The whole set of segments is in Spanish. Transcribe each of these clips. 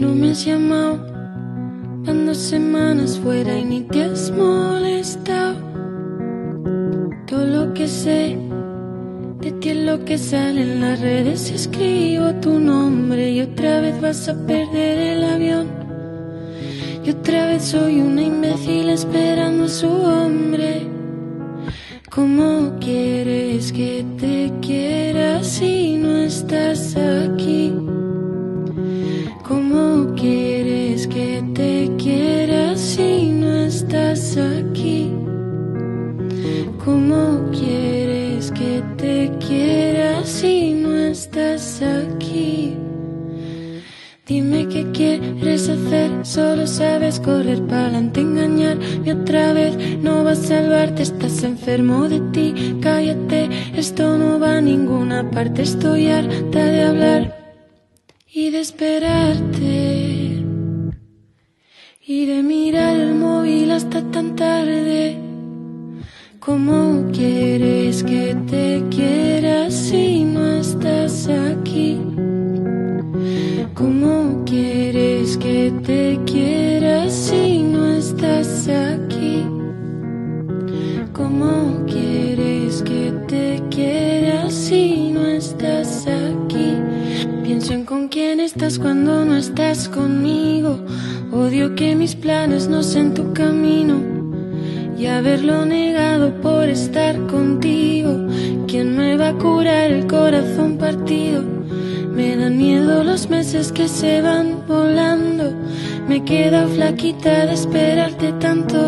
No me has llamado, van semanas fuera y ni te has molestado. Todo lo que sé de ti es lo que sale en las redes. Escribo tu nombre y otra vez vas a perder el avión. Y otra vez soy una imbécil esperando a su hombre. ¿Cómo quieres que te quiera si no estás aquí? Estás aquí? Dime qué quieres hacer, solo sabes correr para adelante, engañarme otra vez. No vas a salvarte, estás enfermo de ti. Cállate, esto no va a ninguna parte. Estoy harta de hablar y de esperarte y de mirar el móvil hasta tan tarde. ¿Cómo quieres que te te quiera si no estás aquí? ¿Cómo quieres que te quiera si no estás aquí? Pienso en con quién estás cuando no estás conmigo. Odio que mis planes no sean tu camino y haberlo negado por estar contigo. ¿Quién me va a curar el corazón partido? Me dan miedo los meses que se van volando queda flaquita de esperarte tanto.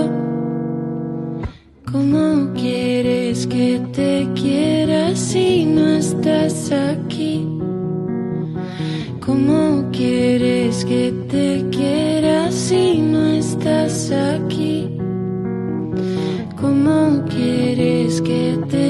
¿Cómo quieres que te quiera si no estás aquí? ¿Cómo quieres que te quiera si no estás aquí? ¿Cómo quieres que te